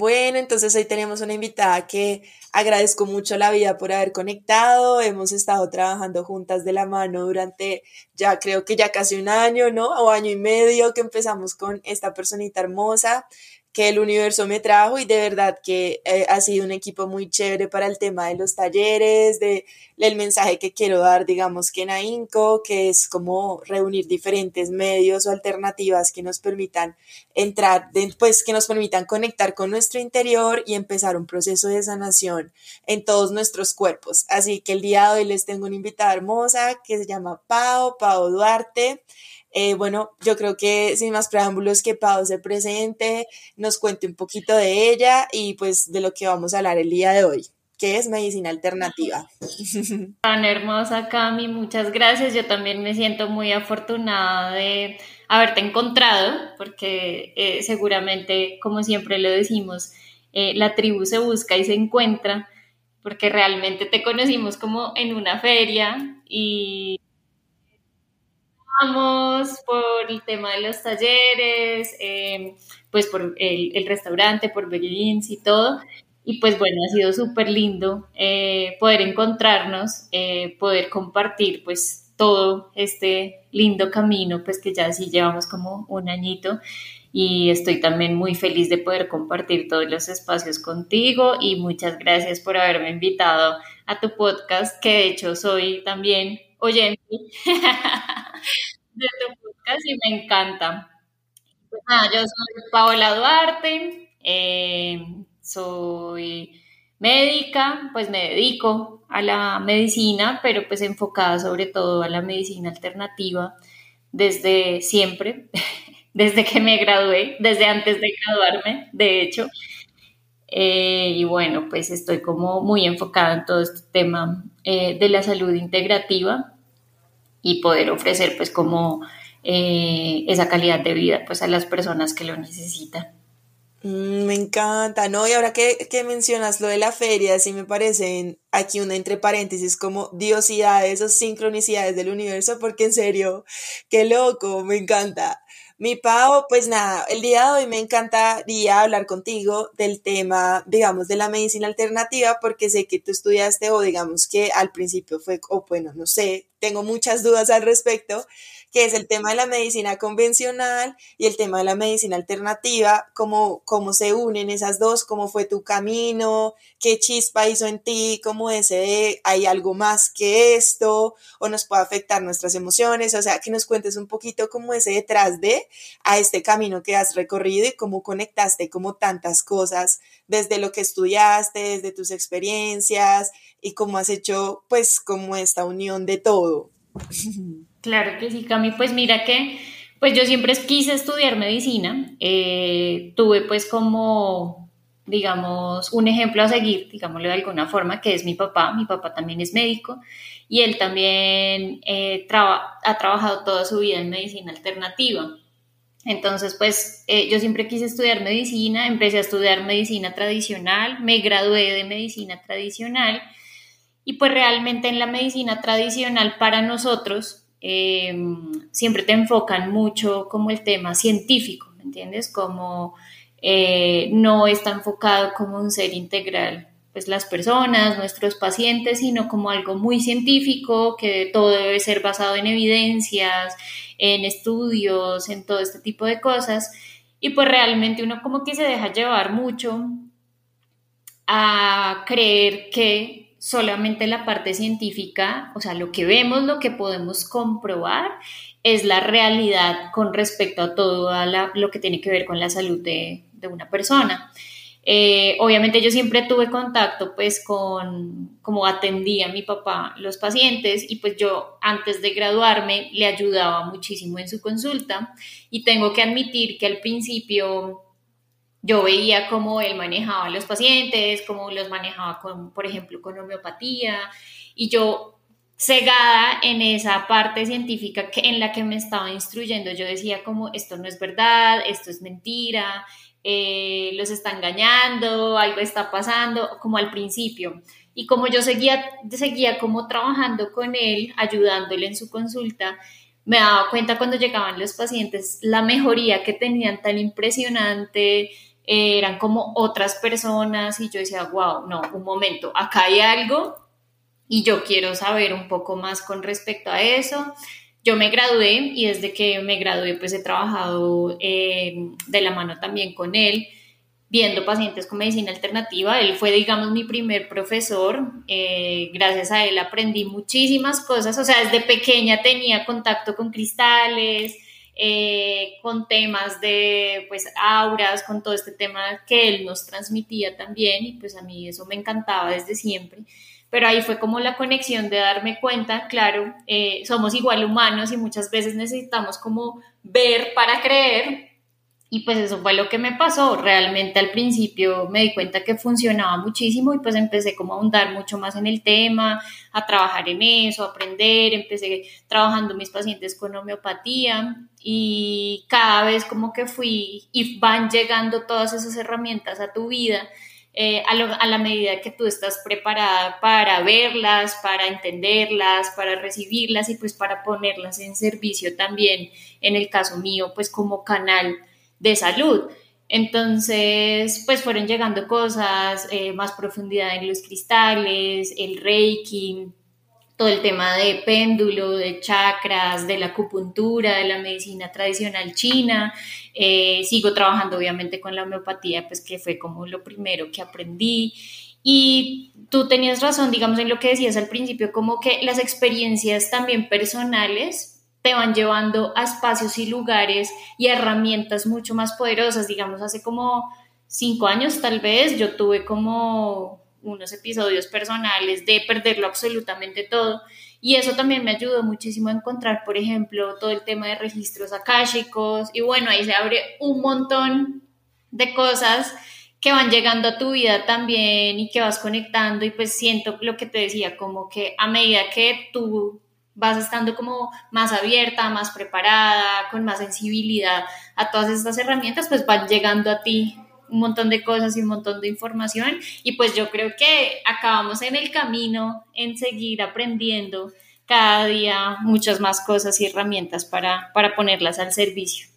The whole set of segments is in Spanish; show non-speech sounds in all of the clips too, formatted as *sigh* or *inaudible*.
Bueno, entonces hoy tenemos una invitada que agradezco mucho la vida por haber conectado. Hemos estado trabajando juntas de la mano durante ya creo que ya casi un año, ¿no? O año y medio que empezamos con esta personita hermosa que el universo me trajo y de verdad que eh, ha sido un equipo muy chévere para el tema de los talleres, de el mensaje que quiero dar, digamos que en AINCO, que es como reunir diferentes medios o alternativas que nos permitan entrar, pues que nos permitan conectar con nuestro interior y empezar un proceso de sanación en todos nuestros cuerpos. Así que el día de hoy les tengo una invitada hermosa que se llama Pau, Pau Duarte. Eh, bueno, yo creo que sin más preámbulos que Pau se presente, nos cuente un poquito de ella y pues de lo que vamos a hablar el día de hoy, que es medicina alternativa. *laughs* Tan hermosa Cami, muchas gracias. Yo también me siento muy afortunada de haberte encontrado, porque eh, seguramente, como siempre lo decimos, eh, la tribu se busca y se encuentra, porque realmente te conocimos como en una feria y por el tema de los talleres, em, pues por el, restaurante, por Beguins y todo. Y pues bueno, ha sido súper lindo eh, poder encontrarnos, eh, poder compartir pues todo este lindo camino, pues que ya sí llevamos como un añito. Y estoy también muy feliz de poder compartir todos los espacios contigo. Y muchas gracias por haberme invitado a tu podcast, que de hecho soy también oyente *laughs* de y me encanta. Pues yo soy Paola Duarte, eh, soy médica, pues me dedico a la medicina, pero pues enfocada sobre todo a la medicina alternativa desde siempre, *laughs* desde que me gradué, desde antes de graduarme, de hecho. Eh, y bueno, pues estoy como muy enfocada en todo este tema eh, de la salud integrativa y poder ofrecer pues como eh, esa calidad de vida pues a las personas que lo necesitan. Mm, me encanta, ¿no? Y ahora que, mencionas lo de la feria, sí me parecen aquí una entre paréntesis como diosidades o sincronicidades del universo, porque en serio, qué loco, me encanta. Mi Pau, pues nada, el día de hoy me encantaría hablar contigo del tema, digamos, de la medicina alternativa, porque sé que tú estudiaste o digamos que al principio fue, o bueno, no sé, tengo muchas dudas al respecto, que es el tema de la medicina convencional y el tema de la medicina alternativa, cómo, cómo se unen esas dos, cómo fue tu camino, qué chispa hizo en ti, cómo ese hay algo más que esto, o nos puede afectar nuestras emociones, o sea, que nos cuentes un poquito cómo ese detrás de a este camino que has recorrido y cómo conectaste como tantas cosas desde lo que estudiaste, desde tus experiencias y cómo has hecho pues como esta unión de todo. *laughs* Claro que sí, Cami. Pues mira que, pues yo siempre quise estudiar medicina. Eh, tuve pues como, digamos, un ejemplo a seguir, digámoslo de alguna forma, que es mi papá. Mi papá también es médico y él también eh, ha trabajado toda su vida en medicina alternativa. Entonces, pues eh, yo siempre quise estudiar medicina, empecé a estudiar medicina tradicional, me gradué de medicina tradicional y pues realmente en la medicina tradicional para nosotros eh, siempre te enfocan mucho como el tema científico, ¿me entiendes? Como eh, no está enfocado como un ser integral, pues las personas, nuestros pacientes, sino como algo muy científico, que todo debe ser basado en evidencias, en estudios, en todo este tipo de cosas. Y pues realmente uno como que se deja llevar mucho a creer que solamente la parte científica, o sea, lo que vemos, lo que podemos comprobar, es la realidad con respecto a todo lo que tiene que ver con la salud de, una persona. Eh, obviamente yo siempre tuve contacto pues con como atendía mi papá los pacientes y pues yo antes de graduarme le ayudaba muchísimo en su consulta y tengo que admitir que al principio yo veía cómo él manejaba a los pacientes, cómo los manejaba, con, por ejemplo, con homeopatía, y yo cegada en esa parte científica que, en la que me estaba instruyendo. Yo decía como, esto no es verdad, esto es mentira, eh, los está engañando, algo está pasando, como al principio. Y como yo seguía, seguía como trabajando con él, ayudándole en su consulta, me daba cuenta cuando llegaban los pacientes la mejoría que tenían tan impresionante, eran como otras personas y yo decía, wow, no, un momento, acá hay algo y yo quiero saber un poco más con respecto a eso. Yo me gradué y desde que me gradué pues he trabajado eh, de la mano también con él, viendo pacientes con medicina alternativa. Él fue, digamos, mi primer profesor. Eh, gracias a él aprendí muchísimas cosas. O sea, desde pequeña tenía contacto con cristales, eh, con temas de pues auras, con todo este tema que él nos transmitía también y pues a mí eso me encantaba desde siempre pero ahí fue como la conexión de darme cuenta, claro, eh, somos igual humanos y muchas veces necesitamos como ver para creer. Y pues eso fue lo que me pasó. Realmente al principio me di cuenta que funcionaba muchísimo y pues empecé como a ahondar mucho más en el tema, a trabajar en eso, a aprender. Empecé trabajando mis pacientes con homeopatía y cada vez como que fui y van llegando todas esas herramientas a tu vida eh, a, la medida que tú estás preparada para verlas, para entenderlas, para recibirlas y pues para ponerlas en servicio también, en el caso mío, pues como canal de salud. Entonces, pues fueron llegando cosas, eh, más profundidad en los cristales, el reiki, todo el tema de péndulo, de chakras, de la acupuntura, de la medicina tradicional china. Eh, sigo trabajando obviamente con la homeopatía, pues que fue como lo primero que aprendí. Y tú tenías razón, digamos, en lo que decías al principio, como que las experiencias también personales te van llevando a espacios y lugares y herramientas mucho más poderosas. Digamos, hace como cinco años tal vez yo tuve como unos episodios personales de perderlo absolutamente todo. Y eso también me ayudó muchísimo a encontrar, por ejemplo, todo el tema de registros akáshicos. Y bueno, ahí se abre un montón de cosas que van llegando a tu vida también y que vas conectando. Y pues siento lo que te decía, como que a medida que tú vas estando como más abierta, más preparada, con más sensibilidad a todas estas herramientas, pues van llegando a ti un montón de cosas y un montón de información y pues yo creo que acabamos en el camino en seguir aprendiendo cada día muchas más cosas y herramientas para, para ponerlas al servicio.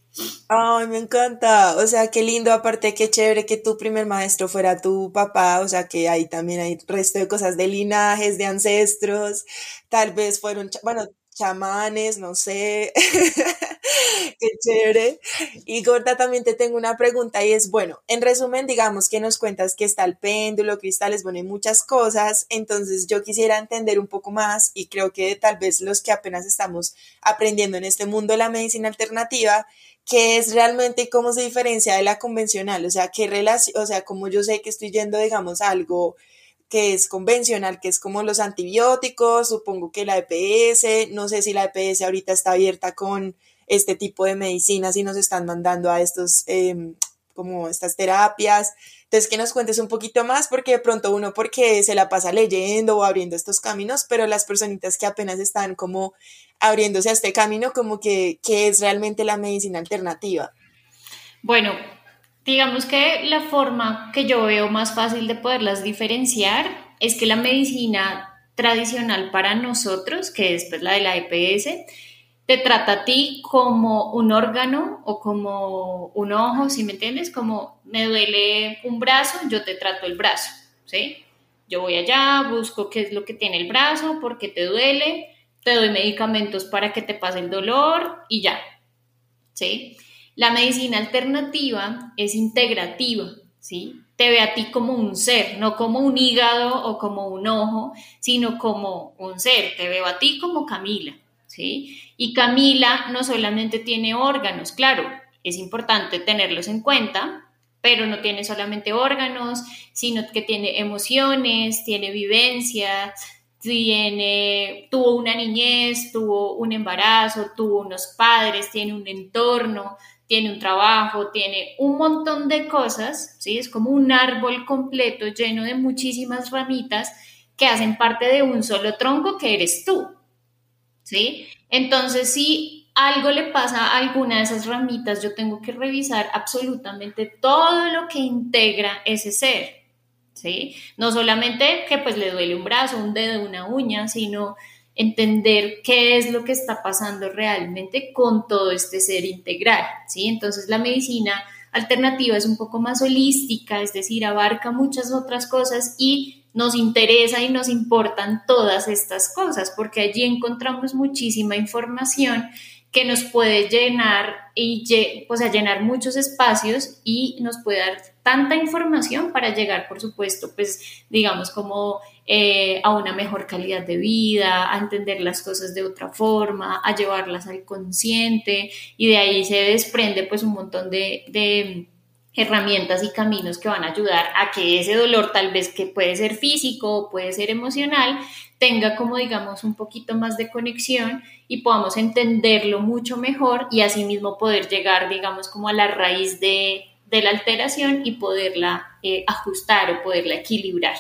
Ay, me encanta. O sea, qué lindo. Aparte, qué chévere que tu primer maestro fuera tu papá. O sea, que ahí también hay resto de cosas de linajes, de ancestros. Tal vez fueron, bueno, chamanes, no sé. *laughs* Qué chévere. Y Gorda, también te tengo una pregunta y es, bueno, en resumen, digamos que nos cuentas que está el péndulo, cristales, bueno, hay muchas cosas. Entonces yo quisiera entender un poco más y creo que tal vez los que apenas estamos aprendiendo en este mundo de la medicina alternativa, qué es realmente y cómo se diferencia de la convencional, o sea, qué relación, o sea, como yo sé que estoy yendo, digamos, algo que es convencional, que es como los antibióticos, supongo que la EPS, no sé si la EPS ahorita está abierta con este tipo de medicinas y nos están mandando a estos, em, como estas terapias. Entonces, que nos cuentes un poquito más, porque de pronto uno porque se la pasa leyendo o abriendo estos caminos, pero las personitas que apenas están como abriéndose a este camino, como que, ¿qué es realmente la medicina alternativa? Bueno, digamos que la forma que yo veo más fácil de poderlas diferenciar es que la medicina tradicional para nosotros, que es pues, la de la EPS, te trata a ti como un órgano o como un ojo, si me entiendes, como me duele un brazo, yo te trato el brazo, ¿sí? Yo voy allá, busco qué es lo que tiene el brazo, por qué te duele, te doy medicamentos para que te pase el dolor y ya, ¿sí? La medicina alternativa es integrativa, ¿sí? Te ve a ti como un ser, no como un hígado o como un ojo, sino como un ser. Te veo a ti como Camila, ¿sí? Y Camila no solamente tiene órganos, claro, es importante tenerlos en cuenta, pero no tiene solamente órganos, sino que tiene emociones, tiene vivencias, tiene, tuvo una niñez, tuvo un embarazo, tuvo unos padres, tiene un entorno, tiene un trabajo, tiene un montón de cosas, ¿sí? Es como un árbol completo lleno de muchísimas ramitas que hacen parte de un solo tronco que eres tú, ¿sí? Entonces, si algo le pasa a alguna de esas ramitas, yo tengo que revisar absolutamente todo lo que integra ese ser, ¿sí? No solamente que pues le duele un brazo, un dedo, una uña, sino entender qué es lo que está pasando realmente con todo este ser integral, ¿sí? Entonces la medicina alternativa es un poco más holística, es decir, abarca muchas otras cosas y nos interesa y nos importan todas estas cosas, porque allí encontramos muchísima información que nos puede llenar y pues, llenar muchos espacios y nos puede dar tanta información para llegar, por supuesto, pues digamos como eh, a una mejor calidad de vida, a entender las cosas de otra forma, a llevarlas al consciente y de ahí se desprende pues un montón de herramientas y caminos que van a ayudar a que ese dolor tal vez que puede ser físico, puede ser emocional, tenga como digamos un poquito más de conexión y podamos entenderlo mucho mejor y asimismo poder llegar digamos como a la raíz de, la alteración y poderla eh, ajustar o poderla equilibrar.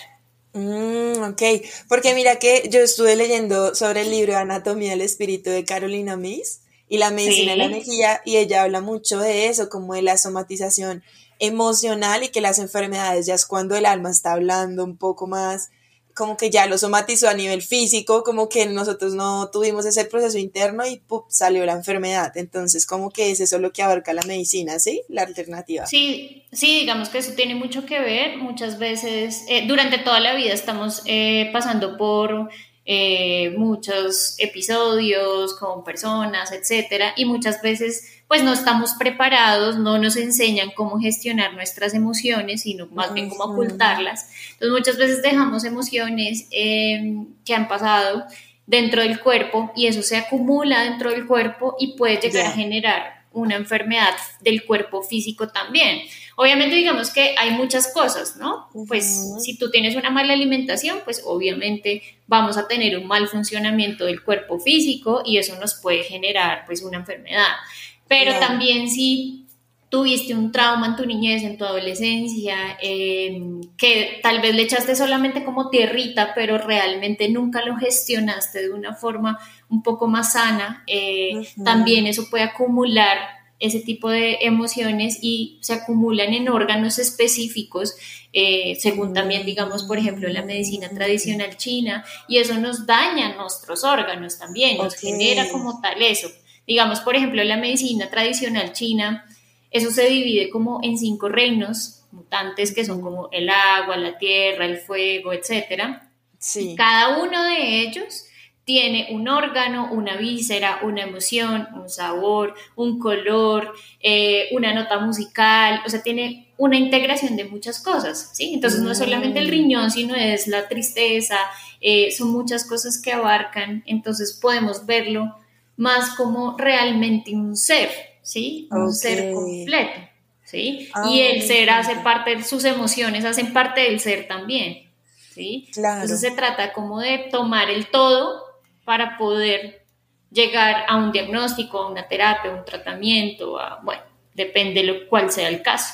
Mm, ok, porque mira que yo estuve leyendo sobre el libro Anatomía del Espíritu de Carolina Miss y la medicina de la energía y ella habla mucho de eso, como de la somatización emocional y que las enfermedades ya es cuando el alma está hablando un poco más, como que ya lo somatizó a nivel físico, como que nosotros no tuvimos ese proceso interno y salió la enfermedad. Entonces, como que es eso lo que abarca la medicina, ¿sí? La alternativa. Sí, sí, digamos que eso tiene mucho que ver. Muchas veces, eh, durante toda la vida estamos eh, pasando por eh, muchos episodios con personas, etcétera, y muchas veces pues no estamos preparados, no nos enseñan cómo gestionar nuestras emociones, sino más bien cómo ocultarlas. Entonces muchas veces dejamos emociones em, que han pasado dentro del cuerpo y eso se acumula dentro del cuerpo y puede llegar a generar una enfermedad del cuerpo físico también. Obviamente digamos que hay muchas cosas, ¿no? Pues si tú tienes una mala alimentación, pues obviamente vamos a tener un mal funcionamiento del cuerpo físico y eso nos puede generar pues una enfermedad. Pero también si tuviste un trauma en tu niñez, en tu adolescencia, em, que tal vez le echaste solamente como tierrita, pero realmente nunca lo gestionaste de una forma un poco más sana, eh, también eso puede acumular ese tipo de emociones y se acumulan en órganos específicos, eh, según también, digamos, por ejemplo, la medicina tradicional china, y eso nos daña nuestros órganos también, nos genera como tal eso. Digamos, por ejemplo, la medicina tradicional china, eso se divide como en cinco reinos mutantes que son como el agua, la tierra, el fuego, etc. Sí. cada uno de ellos tiene un órgano, una víscera, una emoción, un sabor, un color, eh, una nota musical, o sea, tiene una integración de muchas cosas, ¿sí? Entonces no es solamente el mm. riñón, sino es la tristeza, eh, son muchas cosas que abarcan, entonces podemos verlo más como realmente un ser, ¿sí? Un ser completo, ¿sí? Ah, y el ser hace parte, de sus emociones hacen parte del ser también, ¿sí? Entonces se trata como de tomar el todo para poder llegar a un diagnóstico, a una terapia, a un tratamiento, a, bueno, depende de lo cual sea el caso.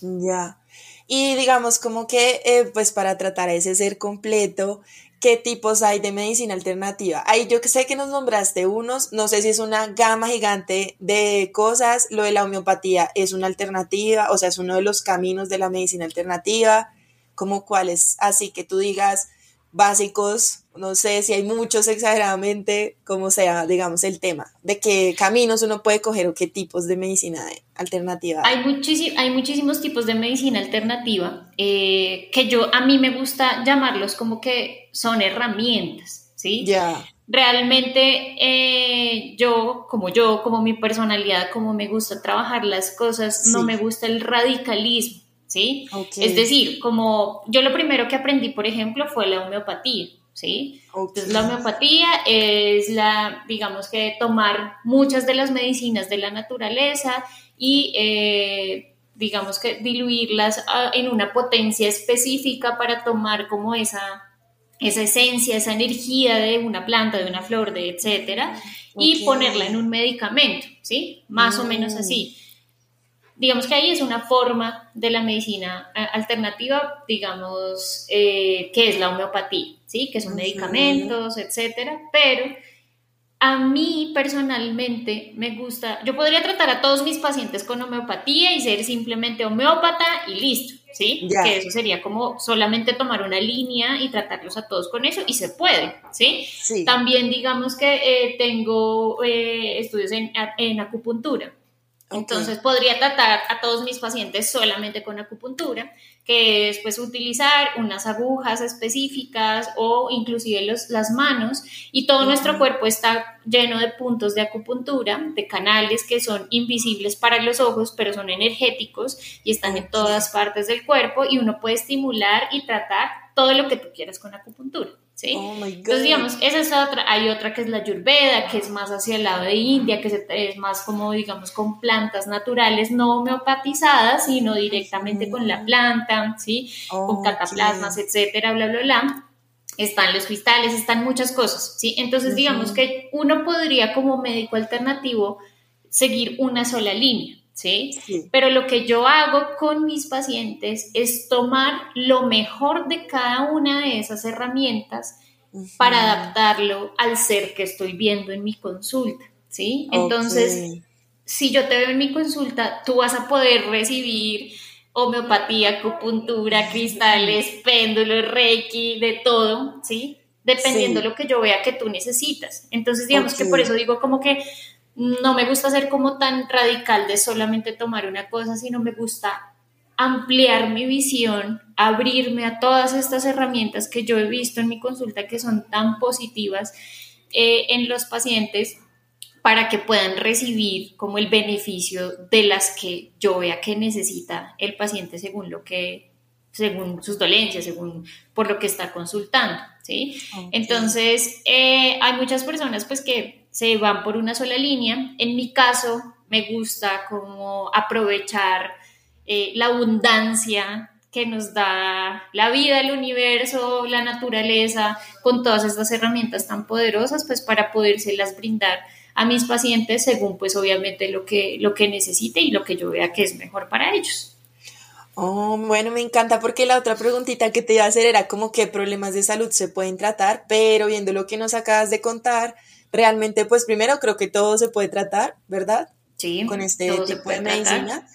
Ya. Y digamos como que, eh, pues para tratar a ese ser completo, ¿qué tipos hay de medicina alternativa? Ahí yo sé que nos nombraste unos, no sé si es una gama gigante de cosas, lo de la homeopatía es una alternativa, o sea, es uno de los caminos de la medicina alternativa, como cuáles, así que tú digas, básicos, no sé si hay muchos exageradamente, como sea, digamos, el tema, de qué caminos uno puede coger o qué tipos de medicina alternativa. Hay, hay muchísimos tipos de medicina alternativa eh, que yo, a mí me gusta llamarlos como que son herramientas, ¿sí? Ya. Realmente eh, yo, como yo, como mi personalidad, como me gusta trabajar las cosas, no me gusta el radicalismo. ¿Sí? Es decir, como yo lo primero que aprendí, por ejemplo, fue la homeopatía, ¿sí? Entonces la homeopatía es la, digamos que tomar muchas de las medicinas de la naturaleza y, eh, digamos que diluirlas ah, en una potencia específica para tomar como esa esa esencia, esa energía de una planta, de una flor, de etcétera, y ponerla en un medicamento, ¿sí? Más o menos así. Digamos que ahí es una forma de la medicina alternativa, digamos, eh, que es la homeopatía, ¿sí? Que son medicamentos, etcétera, pero a mí personalmente me gusta, yo podría tratar a todos mis pacientes con homeopatía y ser simplemente homeópata y listo, ¿sí? Que eso sería como solamente tomar una línea y tratarlos a todos con eso y se puede, ¿sí? También digamos que eh, tengo eh, estudios en, en acupuntura. Entonces podría tratar a todos mis pacientes solamente con acupuntura, que es pues utilizar unas agujas específicas o inclusive los, las manos. Y todo nuestro cuerpo está lleno de puntos de acupuntura, de canales que son invisibles para los ojos, pero son energéticos y están en todas partes del cuerpo. Y uno puede estimular y tratar todo lo que tú quieras con acupuntura. ¿Sí? Oh Entonces, digamos, esa es otra, hay otra que es la Yurveda, que es más hacia el lado de India, que es más como, digamos, con plantas naturales, no homeopatizadas, sino directamente con la planta, ¿sí? con cataplasmas, etcétera, bla, bla, bla. Están los cristales, están muchas cosas, ¿sí? Entonces, digamos que uno podría como médico alternativo seguir una sola línea, ¿sí? Pero lo que yo hago con mis pacientes es tomar lo mejor de cada una de esas herramientas para adaptarlo al ser que estoy viendo en mi consulta, ¿sí? Entonces, si yo te veo en mi consulta, tú vas a poder recibir homeopatía, acupuntura, cristales, péndulos, reiki, de todo, ¿sí? Dependiendo de lo que yo vea que tú necesitas. Entonces, digamos que por eso digo como que no me gusta ser como tan radical de solamente tomar una cosa, sino me gusta ampliar mi visión, abrirme a todas estas herramientas que yo he visto en mi consulta que son tan positivas eh, en los pacientes para que puedan recibir como el beneficio de las que yo vea que necesita el paciente según lo que según sus dolencias, según por lo que está consultando, ¿sí? Entonces, eh, hay muchas personas pues que se van por una sola línea. En mi caso, me gusta como aprovechar eh, la abundancia que nos da la vida, el universo, la naturaleza, con todas estas herramientas tan poderosas, pues para podérselas brindar a mis pacientes según pues obviamente lo que, lo que necesite y lo que yo vea que es mejor para ellos. Oh, bueno, me encanta porque la otra preguntita que te iba a hacer era como qué problemas de salud se pueden tratar, pero viendo lo que nos acabas de contar, realmente, pues primero creo que todo se puede tratar, ¿verdad? Sí. Con este tipo de medicina.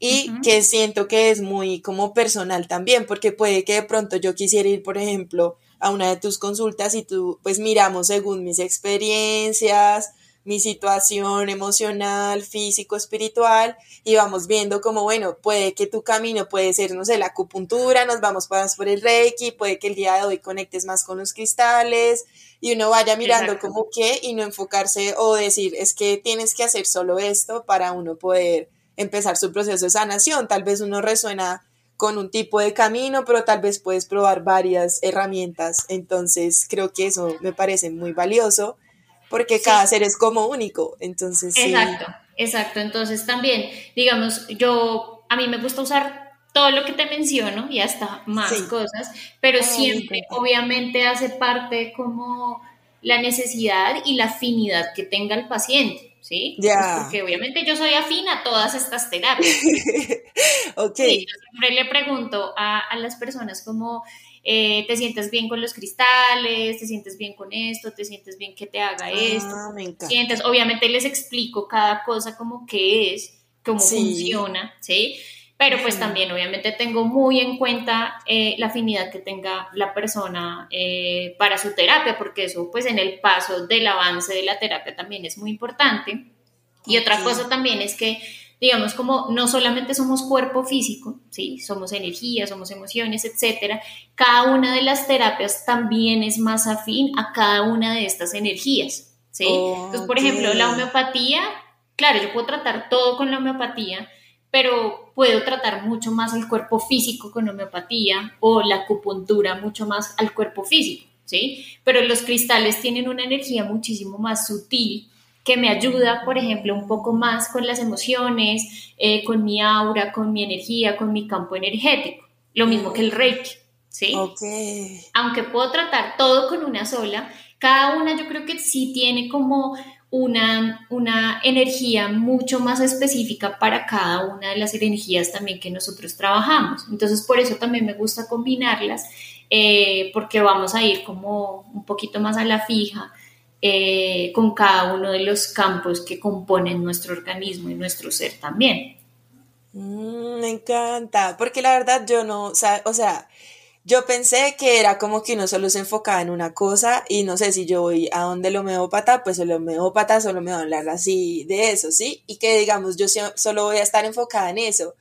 Y que siento que es muy como personal también, porque puede que de pronto yo quisiera ir, por ejemplo, a una de tus consultas y tú, pues miramos según mis experiencias, mi situación emocional, físico, espiritual, y vamos viendo como, bueno, puede que tu camino puede ser, no sé, la acupuntura, nos vamos más por el reiki, puede que el día de hoy conectes más con los cristales, y uno vaya mirando como qué y no enfocarse o decir, es que tienes que hacer solo esto para uno poder empezar su proceso de sanación. Tal vez uno resuena con un tipo de camino, pero tal vez puedes probar varias herramientas. Entonces, creo que eso me parece muy valioso porque cada ser es como único, entonces Exacto, exacto, entonces también, digamos, yo, a mí me gusta usar todo lo que te menciono y hasta más cosas, pero siempre, obviamente, hace parte como la necesidad y la afinidad que tenga el paciente, ¿sí? Pues porque obviamente yo soy afín a todas estas terapias. *laughs* ok. yo siempre le pregunto a, a las personas como, eh, te sientes bien con los cristales, te sientes bien con esto, te sientes bien que te haga ah, esto. Sientes, obviamente les explico cada cosa como qué es, cómo funciona, ¿sí? Pero pues también obviamente tengo muy en cuenta eh, la afinidad que tenga la persona eh, para su terapia, porque eso pues en el paso del avance de la terapia también es muy importante. Y otra cosa también es que digamos, como no solamente somos cuerpo físico, ¿sí? Somos energía, somos emociones, etcétera. Cada una de las terapias también es más afín a cada una de estas energías, ¿sí? Entonces, por ejemplo, la homeopatía, claro, yo puedo tratar todo con la homeopatía, pero puedo tratar mucho más al cuerpo físico con homeopatía o la acupuntura mucho más al cuerpo físico, ¿sí? Pero los cristales tienen una energía muchísimo más sutil que me ayuda, por ejemplo, un poco más con las emociones, eh, con mi aura, con mi energía, con mi campo energético. Lo mismo que el Reiki, ¿sí? Aunque puedo tratar todo con una sola, cada una yo creo que sí tiene como una, una energía mucho más específica para cada una de las energías también que nosotros trabajamos. Entonces, por eso también me gusta combinarlas, eh, porque vamos a ir como un poquito más a la fija eh, con cada uno de los campos que componen nuestro organismo y nuestro ser también. Mm, me encanta, porque la verdad yo no, o sea, o sea yo pensé que era como que uno solo se enfocaba en una cosa y no sé si yo voy a donde el homeópata, pues el homeópata solo me va a hablar así de eso, ¿sí? Y que digamos yo solo voy a estar enfocada en eso.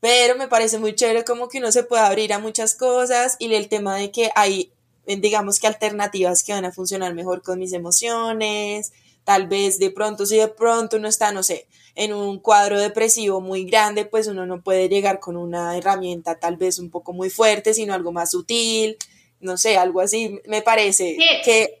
Pero me parece muy chévere como que uno se puede abrir a muchas cosas y el tema de que hay, digamos que alternativas que van a funcionar mejor con mis emociones, tal vez de pronto, si de pronto uno está, no sé, en un cuadro depresivo muy grande, pues uno no puede llegar con una herramienta tal vez un poco muy fuerte, sino algo más sutil, no sé, algo así, me parece que...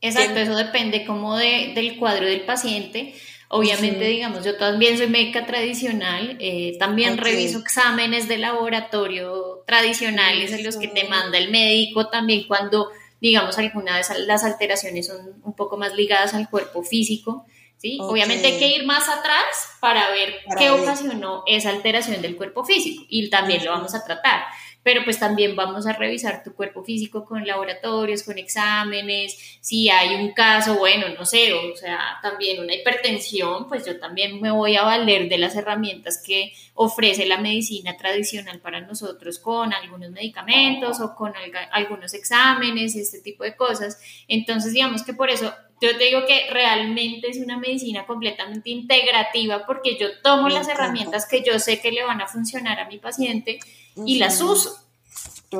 Exacto, eso depende como de, del cuadro del paciente. Obviamente, digamos, yo también soy médica tradicional, eh, también reviso exámenes de laboratorio tradicionales en los que te manda el médico, también cuando, digamos, algunas de las alteraciones son un poco más ligadas al cuerpo físico. ¿Sí? Obviamente hay que ir más atrás para ver qué ocasionó esa alteración del cuerpo físico y también lo vamos a tratar pero pues también vamos a revisar tu cuerpo físico con laboratorios, con exámenes, si hay un caso, bueno, no sé, o sea, también una hipertensión, pues yo también me voy a valer de las herramientas que ofrece la medicina tradicional para nosotros con algunos medicamentos o con algunos exámenes, este tipo de cosas. Entonces, digamos que por eso yo te digo que realmente es una medicina completamente integrativa porque yo tomo las herramientas que yo sé que le van a funcionar a mi paciente y las uso.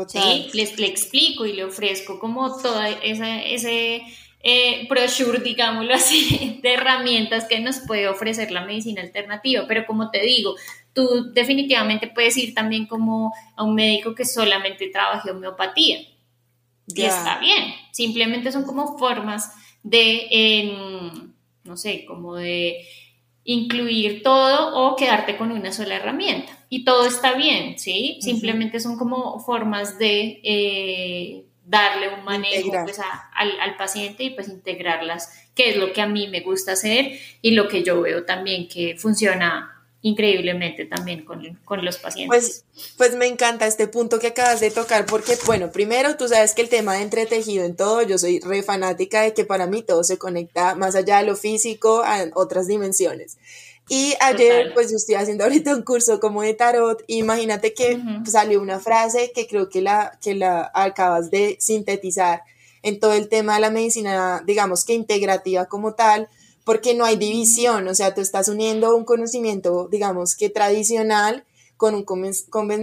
Sí, les, le explico y le ofrezco como toda esa, ese eh, brochure, digámoslo así, *laughs* de herramientas que nos puede ofrecer la medicina alternativa. Pero como te digo, tú definitivamente puedes ir también como a un médico que solamente trabaje homeopatía. Y está bien. Simplemente son como formas de, no sé, como de incluir todo o quedarte con una sola herramienta. Y todo está bien, ¿sí? Simplemente son como formas de eh, darle un manejo pues, al, paciente y pues integrarlas, que es lo que a mí me gusta hacer y lo que yo veo también que funciona increíblemente también con, los pacientes. Pues, pues me encanta este punto que acabas de tocar porque, bueno, primero tú sabes que el tema de entretejido en todo, yo soy re fanática de que para mí todo se conecta más allá de lo físico a otras dimensiones. Y ayer, pues yo estoy haciendo ahorita un curso como de tarot. imagínate que salió una frase que creo que la, que la acabas de sintetizar en todo el tema de la medicina, digamos que integrativa como tal, porque no hay división, o sea, tú estás uniendo un conocimiento, digamos que tradicional con un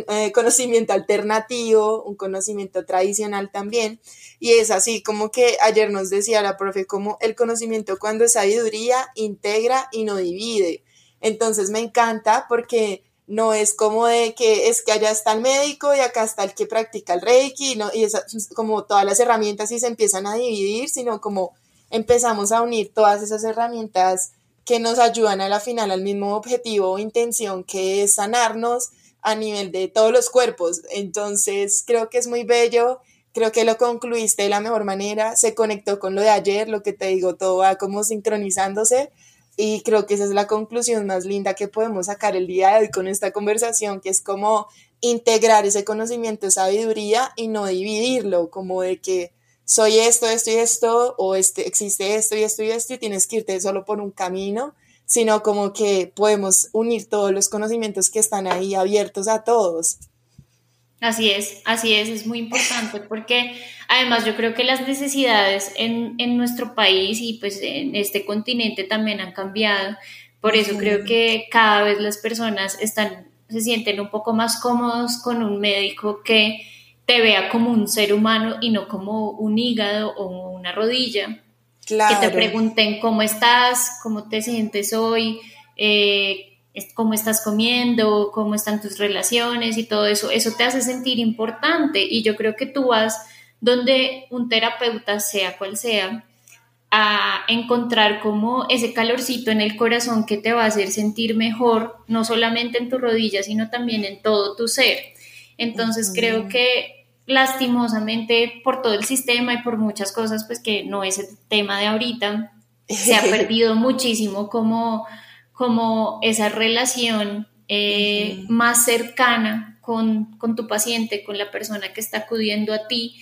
eh, conocimiento alternativo, un conocimiento tradicional también. Y es así como que ayer nos decía la profe, como el conocimiento cuando es sabiduría, integra y no divide. Entonces me encanta porque no es como de que es que allá está el médico y acá está el que practica el reiki, ¿no? y es como todas las herramientas y se empiezan a dividir, sino como empezamos a unir todas esas herramientas que nos ayudan a la final al mismo objetivo o intención que es sanarnos a nivel de todos los cuerpos. Entonces creo que es muy bello, creo que lo concluiste de la mejor manera, se conectó con lo de ayer, lo que te digo, todo va como sincronizándose y creo que esa es la conclusión más linda que podemos sacar el día de hoy con esta conversación, que es como integrar ese conocimiento sabiduría y no dividirlo, como de que soy esto, esto y esto, o este, existe esto y esto y esto, y tienes que irte solo por un camino, sino como que podemos unir todos los conocimientos que están ahí abiertos a todos. Así es, así es, es muy importante porque además yo creo que las necesidades en, nuestro país y pues en este continente también han cambiado. Por eso creo que cada vez las personas están, se sienten un poco más cómodos con un médico que te vea como un ser humano y no como un hígado o una rodilla. Claro. Que te pregunten cómo estás, cómo te sientes hoy, eh, cómo estás comiendo, cómo están tus relaciones y todo eso, eso te hace sentir importante y yo creo que tú vas donde un terapeuta, sea cual sea, a encontrar como ese calorcito en el corazón que te va a hacer sentir mejor, no solamente en tu rodilla, sino también en todo tu ser. Entonces creo que lastimosamente por todo el sistema y por muchas cosas, pues que no es el tema de ahorita, se ha *laughs* perdido muchísimo como, como esa relación eh, más cercana con, con tu paciente, con la persona que está acudiendo a ti,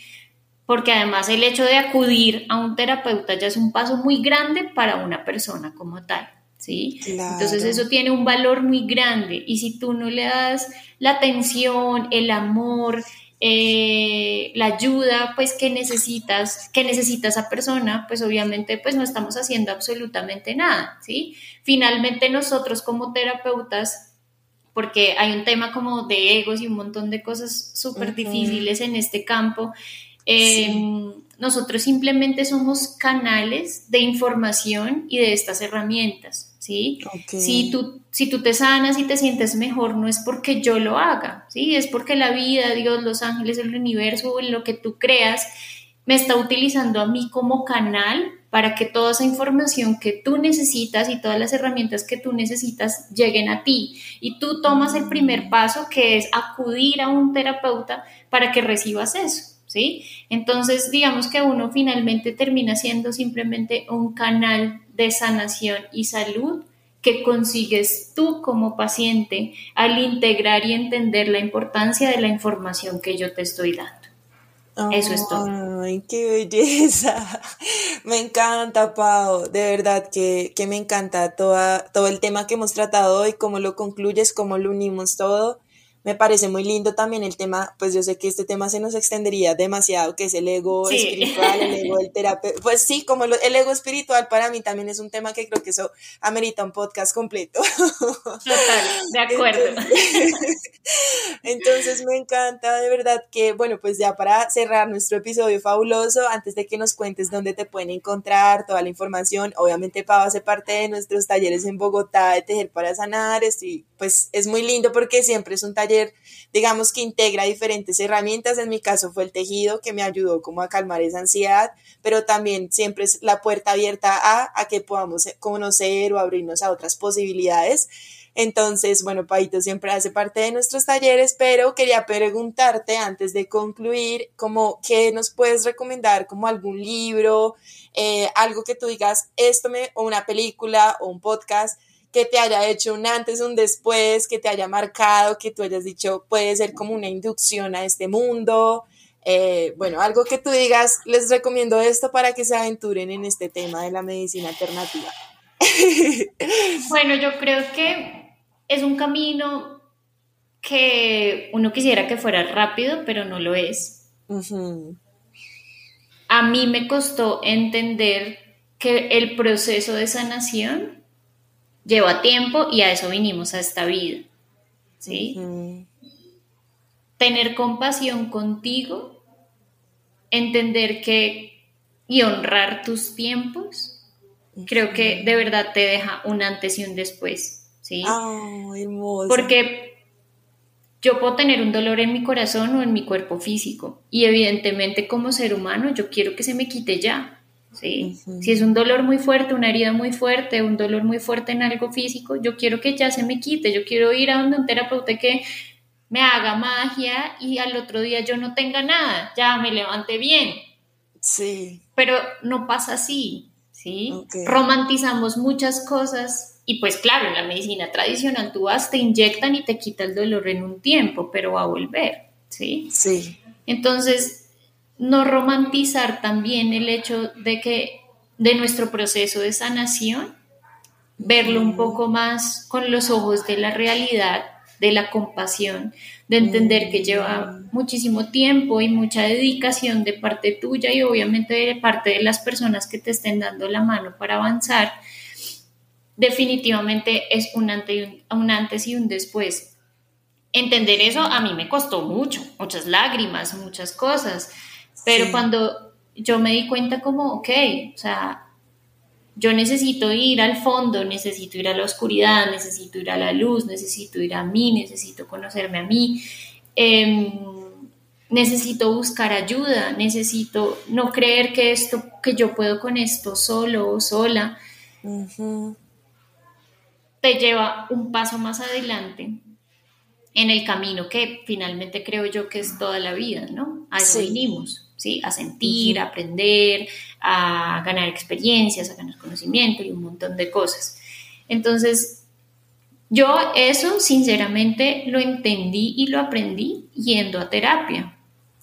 porque además el hecho de acudir a un terapeuta ya es un paso muy grande para una persona como tal. ¿Sí? Entonces eso tiene un valor muy grande y si tú no le das la atención, el amor, eh, la ayuda pues que necesitas, que necesita esa persona, pues obviamente pues no estamos haciendo absolutamente nada, ¿sí? Finalmente nosotros como terapeutas, porque hay un tema como de egos y un montón de cosas súper difíciles en este campo, Em, nosotros simplemente somos canales de información y de estas herramientas, ¿sí? Si, tú, si tú te sanas y te sientes mejor, no es porque yo lo haga, ¿sí? Es porque la vida, Dios, los ángeles, el universo, en lo que tú creas, me está utilizando a mí como canal para que toda esa información que tú necesitas y todas las herramientas que tú necesitas lleguen a ti. Y tú tomas el primer paso, que es acudir a un terapeuta para que recibas eso. Entonces, digamos que uno finalmente termina siendo simplemente un canal de sanación y salud que consigues tú como paciente al integrar y entender la importancia de la información que yo te estoy dando. Eso es todo. Ay, qué belleza. *laughs* Me encanta, Pau. De verdad que, que me encanta todo el tema que hemos tratado hoy, cómo lo concluyes, cómo lo unimos todo me parece muy lindo también el tema, pues yo sé que este tema se nos extendería demasiado, que es el ego espiritual, el ego del terapeuta. Pues sí, como el ego espiritual para mí también es un tema que creo que eso amerita un podcast completo. Total, de acuerdo. *laughs* Entonces, me encanta de verdad que, bueno, pues ya para cerrar nuestro episodio fabuloso, antes de que nos cuentes dónde te pueden encontrar, toda la información, obviamente Pau hace parte de nuestros talleres en Bogotá de Tejer para Sanar, y pues es muy lindo porque siempre es un taller digamos que integra diferentes herramientas. En mi caso fue el tejido que me ayudó como a calmar esa ansiedad, pero también siempre es la puerta abierta a, que podamos conocer o abrirnos a otras posibilidades. Entonces, bueno, Paito siempre hace parte de nuestros talleres, pero quería preguntarte antes de concluir, como, ¿qué nos puedes recomendar? Como algún libro, eh, algo que tú digas, esto me, o una película o un podcast que te haya hecho un antes, un después, que te haya marcado, que tú hayas dicho puede ser como una inducción a este mundo. Eh, bueno, algo que tú digas, les recomiendo esto para que se aventuren en este tema de la medicina alternativa. *laughs* bueno, yo creo que es un camino que uno quisiera que fuera rápido, pero no lo es. A mí me costó entender que el proceso de sanación lleva tiempo y a eso vinimos a esta vida. ¿sí? Tener compasión contigo, entender que y honrar tus tiempos, creo que de verdad te deja un antes y un después. ¿sí? Porque yo puedo tener un dolor en mi corazón o en mi cuerpo físico y evidentemente como ser humano yo quiero que se me quite ya. ¿Sí? Si es un dolor muy fuerte, una herida muy fuerte, un dolor muy fuerte en algo físico, yo quiero que ya se me quite, yo quiero ir a donde un terapeuta que me haga magia y al otro día yo no tenga nada, ya me levante bien. Sí. Pero no pasa así, ¿sí? Romantizamos muchas cosas y pues claro, en la medicina tradicional tú vas, te inyectan y te quita el dolor en un tiempo, pero va a volver, ¿sí? Sí. Entonces, no romantizar también el hecho de que de nuestro proceso de sanación, verlo un poco más con los ojos de la realidad, de la compasión, de entender que lleva muchísimo tiempo y mucha dedicación de parte tuya y obviamente de parte de las personas que te estén dando la mano para avanzar, definitivamente es un antes y un, un antes y un después. Entender eso a mí me costó mucho, muchas lágrimas, muchas cosas, pero cuando yo me di cuenta como, ok, o sea, yo necesito ir al fondo, necesito ir a la oscuridad, necesito ir a la luz, necesito ir a mí, necesito conocerme a mí, em, necesito buscar ayuda, necesito no creer que esto, que yo puedo con esto solo o sola, te lleva un paso más adelante en el camino que finalmente creo yo que es toda la vida, ¿no? A eso vinimos. ¿Sí? A sentir, a aprender, a ganar experiencias, a ganar conocimiento y un montón de cosas. Entonces, yo eso sinceramente lo entendí y lo aprendí yendo a terapia.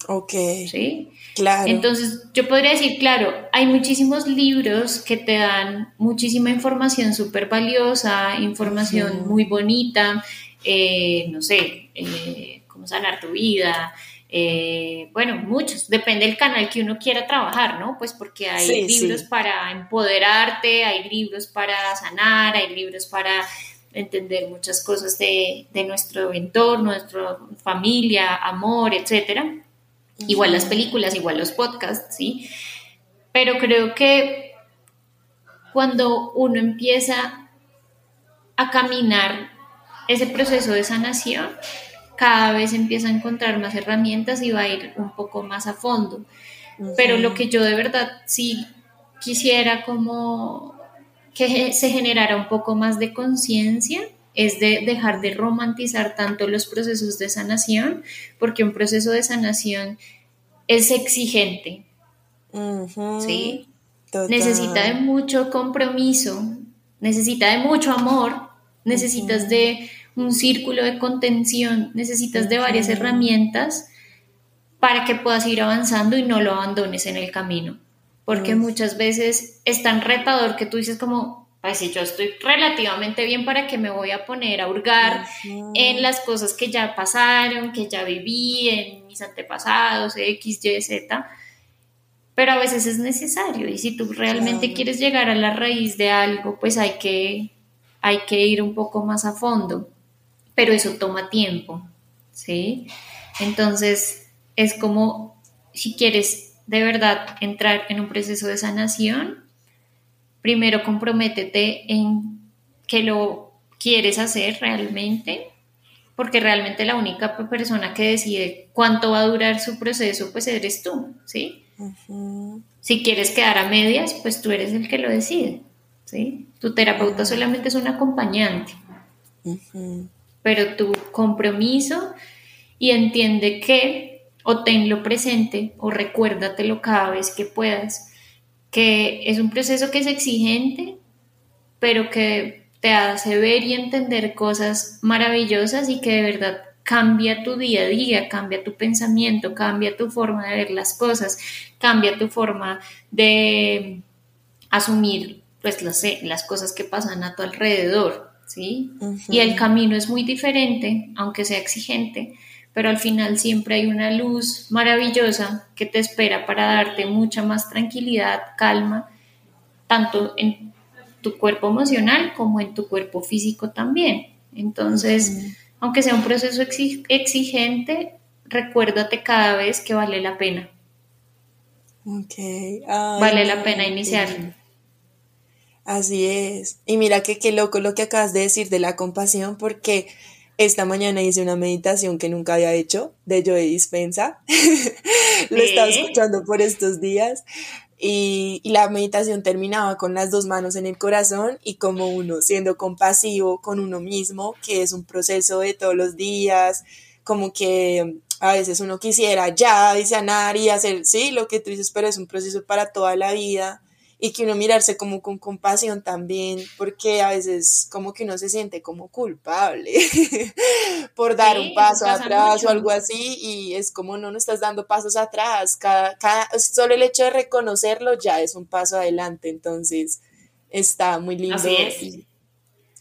Ok. ¿Sí? Claro. Entonces, yo podría decir, claro, hay muchísimos libros que te dan muchísima información súper valiosa, información muy bonita, eh, no sé, eh, cómo sanar tu vida, eh, bueno, muchos, depende del canal que uno quiera trabajar, ¿no? Pues porque hay libros para empoderarte, hay libros para sanar, hay libros para entender muchas cosas de, nuestro entorno, nuestra familia, amor, etcétera. Igual las películas, igual los podcasts, ¿sí? Pero creo que cuando uno empieza a caminar ese proceso de sanación, cada vez empieza a encontrar más herramientas y va a ir un poco más a fondo. Pero lo que yo de verdad sí quisiera como que se generara un poco más de conciencia es de dejar de romantizar tanto los procesos de sanación, porque un proceso de sanación es exigente. ¿sí? Necesita de mucho compromiso, necesita de mucho amor, necesitas de un círculo de contención, necesitas de varias herramientas para que puedas ir avanzando y no lo abandones en el camino. Porque muchas veces es tan retador que tú dices como, pues si yo estoy relativamente bien para que me voy a poner a hurgar en las cosas que ya pasaron, que ya viví, en mis antepasados, X, Y, Z. Pero a veces es necesario y si tú realmente quieres llegar a la raíz de algo, pues hay que, hay que ir un poco más a fondo pero eso toma tiempo, ¿sí? Entonces, es como si quieres de verdad entrar en un proceso de sanación, primero comprométete en que lo quieres hacer realmente, porque realmente la única persona que decide cuánto va a durar su proceso, pues eres tú, ¿sí? Si quieres quedar a medias, pues tú eres el que lo decide, ¿sí? Tu terapeuta solamente es un acompañante pero tu compromiso y entiende que o tenlo presente o recuérdatelo cada vez que puedas, que es un proceso que es exigente, pero que te hace ver y entender cosas maravillosas y que de verdad cambia tu día a día, cambia tu pensamiento, cambia tu forma de ver las cosas, cambia tu forma de asumir pues las, las cosas que pasan a tu alrededor. ¿Sí? Y el camino es muy diferente, aunque sea exigente, pero al final siempre hay una luz maravillosa que te espera para darte mucha más tranquilidad, calma, tanto en tu cuerpo emocional como en tu cuerpo físico también. Entonces, aunque sea un proceso exigente, recuérdate cada vez que vale la pena. vale la pena iniciar. Así es. Y mira que qué loco lo que acabas de decir de la compasión, porque esta mañana hice una meditación que nunca había hecho de Joe Dispensa. *laughs* lo estaba escuchando por estos días. Y, y, la meditación terminaba con las dos manos en el corazón y como uno siendo compasivo con uno mismo, que es un proceso de todos los días, como que a veces uno quisiera ya sanar y hacer, sí, lo que tú dices, pero es un proceso para toda la vida y que uno mirarse como con compasión también, porque a veces como que uno se siente como culpable *laughs* por dar un paso atrás o algo así y es como no, no estás dando pasos atrás, cada, cada, solo el hecho de reconocerlo ya es un paso adelante, entonces está muy lindo. Así es.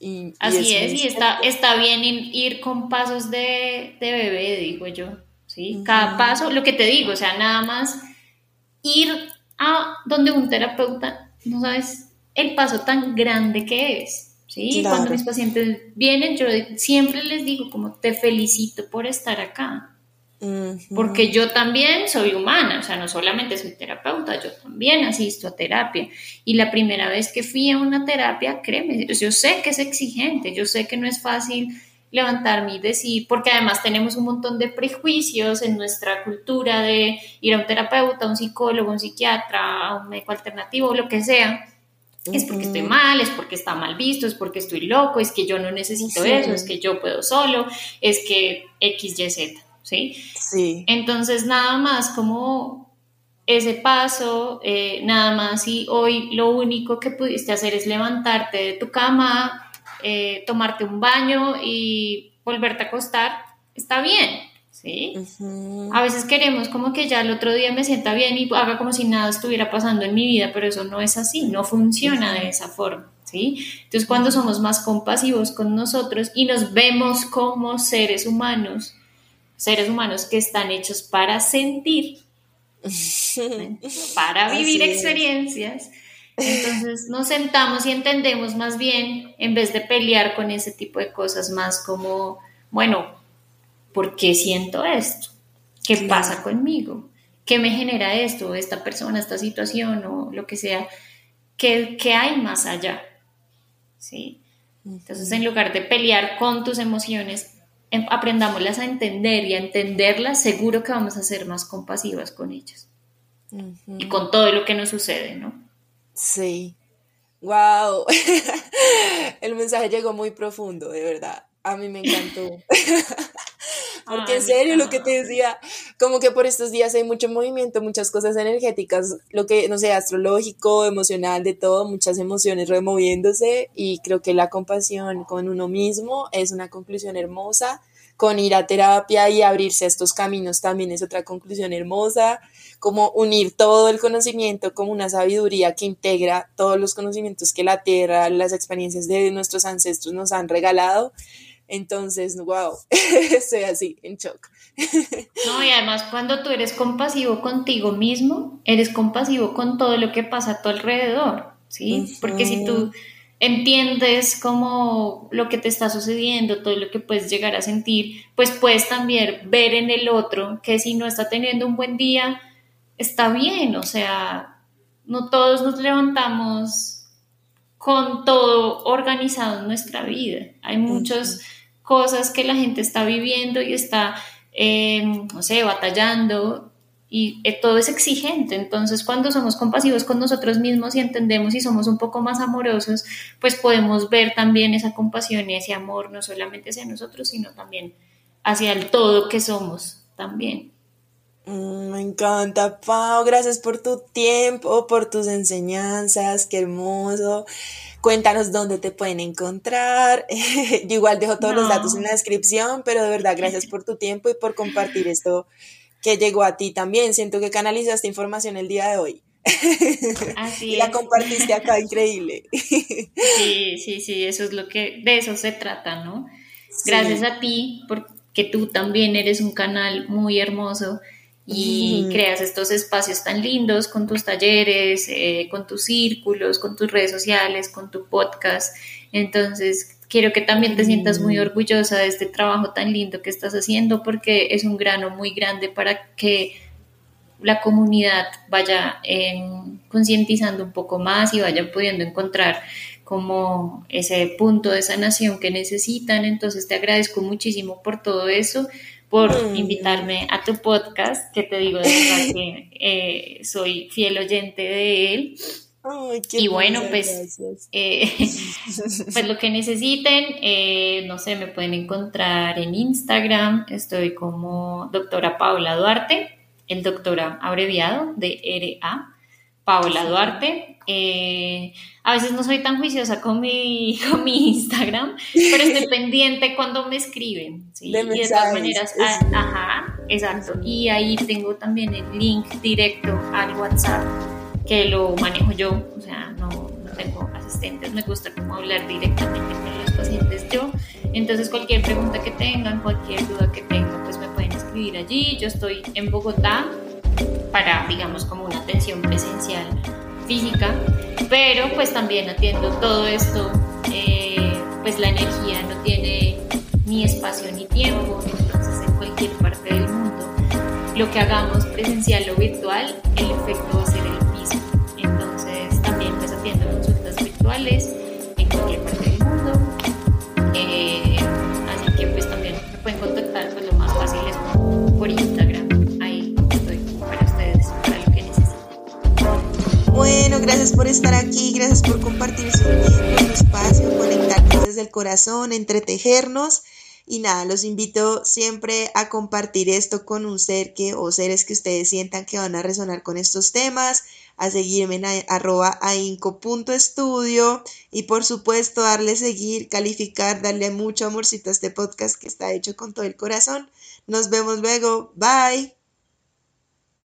Y, Así es, y está, está bien ir con pasos de, de bebé, digo yo, ¿sí? Cada paso, lo que te digo, o sea, nada más ir a donde un terapeuta, no sabes el paso tan grande que es. ¿sí? Cuando mis pacientes vienen, yo siempre les digo como te felicito por estar acá. Porque yo también soy humana, o sea, no solamente soy terapeuta, yo también asisto a terapia. Y la primera vez que fui a una terapia, créeme, yo sé que es exigente, yo sé que no es fácil levantarme y decir, porque además tenemos un montón de prejuicios en nuestra cultura de ir a un terapeuta, a un psicólogo, un psiquiatra, a un médico alternativo, lo que sea, es porque estoy mal, es porque está mal visto, es porque estoy loco, es que yo no necesito eso, es que yo puedo solo, es que X, Y, Z, ¿sí? Sí. Entonces, nada más como ese paso, eh, nada más y hoy lo único que pudiste hacer es levantarte de tu cama, eh, tomarte un baño y volverte a acostar, está bien, ¿sí? A veces queremos como que ya el otro día me sienta bien y haga como si nada estuviera pasando en mi vida, pero eso no es así, no funciona de esa forma, ¿sí? Entonces cuando somos más compasivos con nosotros y nos vemos como seres humanos, seres humanos que están hechos para sentir, *laughs* para vivir experiencias. Entonces nos sentamos y entendemos más bien, en vez de pelear con ese tipo de cosas, más como, bueno, ¿por qué siento esto? ¿Qué pasa conmigo? ¿Qué me genera esto, esta persona, esta situación o lo que sea? ¿Qué, qué hay más allá? ¿Sí? Entonces, en lugar de pelear con tus emociones, Em, aprendámoslas a entender y a entenderlas, seguro que vamos a ser más compasivas con ellas. Y con todo lo que nos sucede, ¿no? Sí. Wow. *laughs* El mensaje llegó muy profundo, de verdad. A mí me encantó. *laughs* Porque en serio, lo que te decía, como que por estos días hay mucho movimiento, muchas cosas energéticas, lo que, no sé, astrológico, emocional, de todo, muchas emociones removiéndose y creo que la compasión con uno mismo es una conclusión hermosa, con ir a terapia y abrirse a estos caminos también es otra conclusión hermosa, como unir todo el conocimiento como una sabiduría que integra todos los conocimientos que la tierra, las experiencias de nuestros ancestros nos han regalado entonces, wow, *laughs* estoy así, en shock. *laughs* No, y además cuando tú eres compasivo contigo mismo, eres compasivo con todo lo que pasa a tu alrededor, ¿sí? Porque si tú entiendes como lo que te está sucediendo, todo lo que puedes llegar a sentir, pues puedes también ver en el otro que si no está teniendo un buen día, está bien, o sea, no todos nos levantamos con todo organizado en nuestra vida. Hay muchos cosas que la gente está viviendo y está, em, no sé, batallando y eh, todo es exigente. Entonces, cuando somos compasivos con nosotros mismos y entendemos y somos un poco más amorosos, pues podemos ver también esa compasión y ese amor, no solamente hacia nosotros, sino también hacia el todo que somos también. Mm, me encanta, Pau. Gracias por tu tiempo, por tus enseñanzas. Qué hermoso. Cuéntanos dónde te pueden encontrar. *laughs* Yo igual dejo todos los datos en la descripción, pero de verdad, gracias por tu tiempo y por compartir esto que llegó a ti también. Siento que canalizaste información el día de hoy. Así *laughs* y la compartiste acá, *laughs* increíble. Sí, sí, sí, eso es lo que, de eso se trata, ¿no? Gracias a ti, porque tú también eres un canal muy hermoso y creas estos espacios tan lindos con tus talleres, eh, con tus círculos, con tus redes sociales, con tu podcast. Entonces, quiero que también te sientas muy orgullosa de este trabajo tan lindo que estás haciendo porque es un grano muy grande para que la comunidad vaya em, concientizando un poco más y vaya pudiendo encontrar como ese punto de sanación que necesitan. Entonces te agradezco muchísimo por todo eso por mm. invitarme a tu podcast, que te digo de verdad *laughs* que eh, soy fiel oyente de él. y bueno, pues, eh, *laughs* pues lo que necesiten, eh, no sé, me pueden encontrar en Instagram, estoy como doctora Paula Duarte, el doctora abreviado de RA, Paola Duarte. Eh, a veces no soy tan juiciosa con mi, *laughs* con mi Instagram, pero estoy *laughs* pendiente cuando me escriben. ¿sí? De y de todas maneras, ah, ajá, exacto. Y ahí tengo también el link directo al WhatsApp que lo manejo yo, o sea, no, no tengo asistentes, me gusta como hablar directamente con los pacientes yo. Entonces cualquier pregunta que tengan, cualquier duda que tengan, pues me pueden escribir allí. Yo estoy en Bogotá, para, digamos, como una atención presencial física, pero pues también atiendo todo esto, eh, pues la energía no tiene ni espacio ni tiempo, entonces en cualquier parte del mundo, lo que hagamos presencial o virtual, el efecto va a ser el mismo. Entonces también pues atiendo consultas virtuales gracias por estar aquí, gracias por compartir su tiempo, su espacio, conectarnos desde el corazón, entretejernos. Y nada, los invito siempre a compartir esto con un ser que o seres que ustedes sientan que van a resonar con estos temas, a seguirme en arroba ainco.estudio y por supuesto darle seguir, calificar, darle mucho amorcito a este podcast que está hecho con todo el corazón. Nos vemos luego. Bye.